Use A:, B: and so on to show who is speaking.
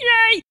A: Yay!